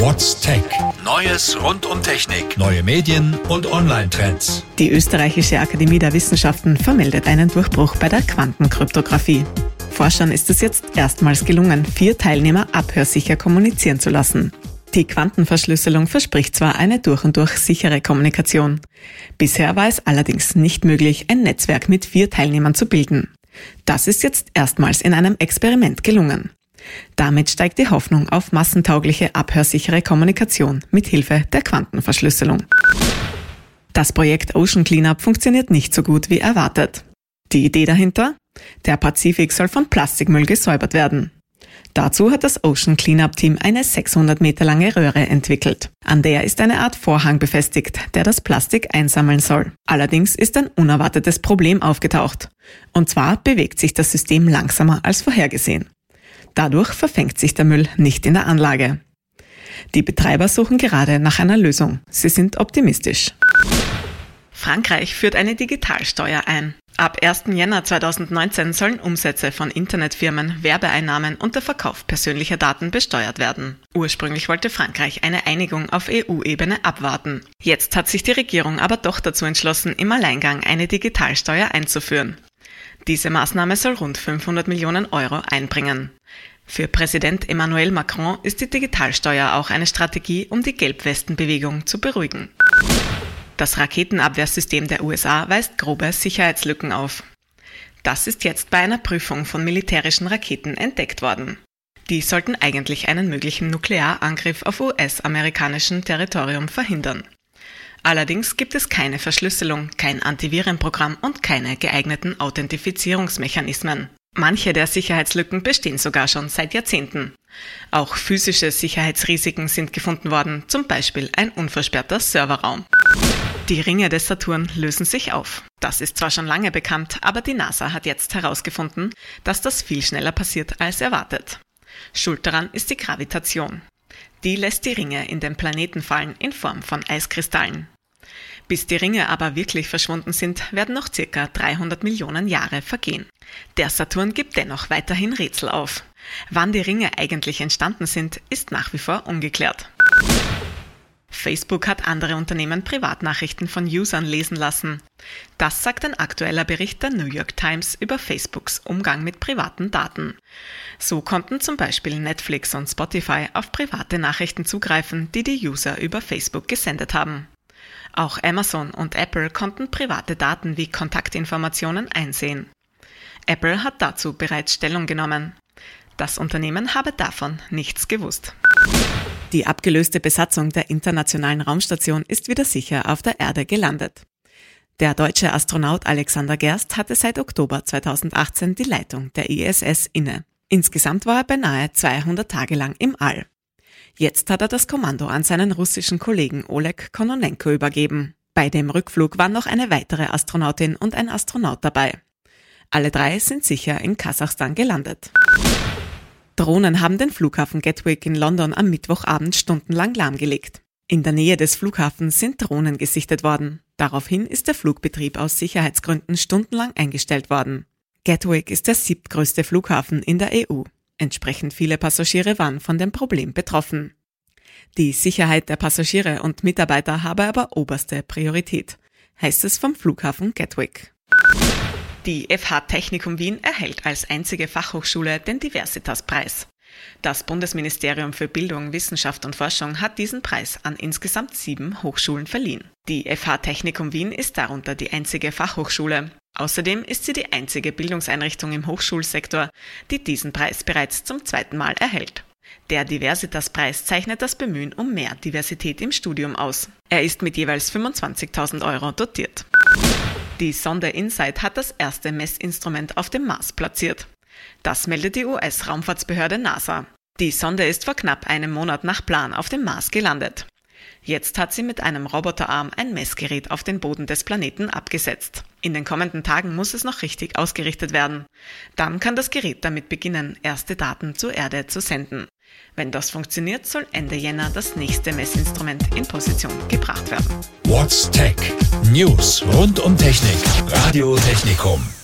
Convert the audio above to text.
What's Tech? Neues rund um Technik, neue Medien und Online-Trends. Die Österreichische Akademie der Wissenschaften vermeldet einen Durchbruch bei der Quantenkryptographie. Forschern ist es jetzt erstmals gelungen, vier Teilnehmer abhörsicher kommunizieren zu lassen. Die Quantenverschlüsselung verspricht zwar eine durch und durch sichere Kommunikation. Bisher war es allerdings nicht möglich, ein Netzwerk mit vier Teilnehmern zu bilden. Das ist jetzt erstmals in einem Experiment gelungen. Damit steigt die Hoffnung auf massentaugliche, abhörsichere Kommunikation mit Hilfe der Quantenverschlüsselung. Das Projekt Ocean Cleanup funktioniert nicht so gut wie erwartet. Die Idee dahinter? Der Pazifik soll von Plastikmüll gesäubert werden. Dazu hat das Ocean Cleanup Team eine 600 Meter lange Röhre entwickelt. An der ist eine Art Vorhang befestigt, der das Plastik einsammeln soll. Allerdings ist ein unerwartetes Problem aufgetaucht. Und zwar bewegt sich das System langsamer als vorhergesehen. Dadurch verfängt sich der Müll nicht in der Anlage. Die Betreiber suchen gerade nach einer Lösung. Sie sind optimistisch. Frankreich führt eine Digitalsteuer ein. Ab 1. Jänner 2019 sollen Umsätze von Internetfirmen, Werbeeinnahmen und der Verkauf persönlicher Daten besteuert werden. Ursprünglich wollte Frankreich eine Einigung auf EU-Ebene abwarten. Jetzt hat sich die Regierung aber doch dazu entschlossen, im Alleingang eine Digitalsteuer einzuführen. Diese Maßnahme soll rund 500 Millionen Euro einbringen. Für Präsident Emmanuel Macron ist die Digitalsteuer auch eine Strategie, um die Gelbwestenbewegung zu beruhigen. Das Raketenabwehrsystem der USA weist grobe Sicherheitslücken auf. Das ist jetzt bei einer Prüfung von militärischen Raketen entdeckt worden. Die sollten eigentlich einen möglichen Nuklearangriff auf US-amerikanischem Territorium verhindern. Allerdings gibt es keine Verschlüsselung, kein Antivirenprogramm und keine geeigneten Authentifizierungsmechanismen. Manche der Sicherheitslücken bestehen sogar schon seit Jahrzehnten. Auch physische Sicherheitsrisiken sind gefunden worden, zum Beispiel ein unversperrter Serverraum. Die Ringe des Saturn lösen sich auf. Das ist zwar schon lange bekannt, aber die NASA hat jetzt herausgefunden, dass das viel schneller passiert als erwartet. Schuld daran ist die Gravitation. Die lässt die Ringe in den Planeten fallen in Form von Eiskristallen. Bis die Ringe aber wirklich verschwunden sind, werden noch circa 300 Millionen Jahre vergehen. Der Saturn gibt dennoch weiterhin Rätsel auf. Wann die Ringe eigentlich entstanden sind, ist nach wie vor ungeklärt. Facebook hat andere Unternehmen Privatnachrichten von Usern lesen lassen. Das sagt ein aktueller Bericht der New York Times über Facebooks Umgang mit privaten Daten. So konnten zum Beispiel Netflix und Spotify auf private Nachrichten zugreifen, die die User über Facebook gesendet haben. Auch Amazon und Apple konnten private Daten wie Kontaktinformationen einsehen. Apple hat dazu bereits Stellung genommen. Das Unternehmen habe davon nichts gewusst. Die abgelöste Besatzung der Internationalen Raumstation ist wieder sicher auf der Erde gelandet. Der deutsche Astronaut Alexander Gerst hatte seit Oktober 2018 die Leitung der ISS inne. Insgesamt war er beinahe 200 Tage lang im All. Jetzt hat er das Kommando an seinen russischen Kollegen Oleg Kononenko übergeben. Bei dem Rückflug waren noch eine weitere Astronautin und ein Astronaut dabei. Alle drei sind sicher in Kasachstan gelandet. Drohnen haben den Flughafen Gatwick in London am Mittwochabend stundenlang lahmgelegt. In der Nähe des Flughafens sind Drohnen gesichtet worden. Daraufhin ist der Flugbetrieb aus Sicherheitsgründen stundenlang eingestellt worden. Gatwick ist der siebtgrößte Flughafen in der EU. Entsprechend viele Passagiere waren von dem Problem betroffen. Die Sicherheit der Passagiere und Mitarbeiter habe aber oberste Priorität, heißt es vom Flughafen Gatwick. Die FH Technikum Wien erhält als einzige Fachhochschule den Diversitas-Preis. Das Bundesministerium für Bildung, Wissenschaft und Forschung hat diesen Preis an insgesamt sieben Hochschulen verliehen. Die FH Technikum Wien ist darunter die einzige Fachhochschule. Außerdem ist sie die einzige Bildungseinrichtung im Hochschulsektor, die diesen Preis bereits zum zweiten Mal erhält. Der Diversitas-Preis zeichnet das Bemühen um mehr Diversität im Studium aus. Er ist mit jeweils 25.000 Euro dotiert. Die Sonde InSight hat das erste Messinstrument auf dem Mars platziert. Das meldet die US-Raumfahrtsbehörde NASA. Die Sonde ist vor knapp einem Monat nach Plan auf dem Mars gelandet. Jetzt hat sie mit einem Roboterarm ein Messgerät auf den Boden des Planeten abgesetzt. In den kommenden Tagen muss es noch richtig ausgerichtet werden. Dann kann das Gerät damit beginnen, erste Daten zur Erde zu senden. Wenn das funktioniert, soll Ende Jänner das nächste Messinstrument in Position gebracht werden. What's Tech? News rund um Technik. Radio Technikum.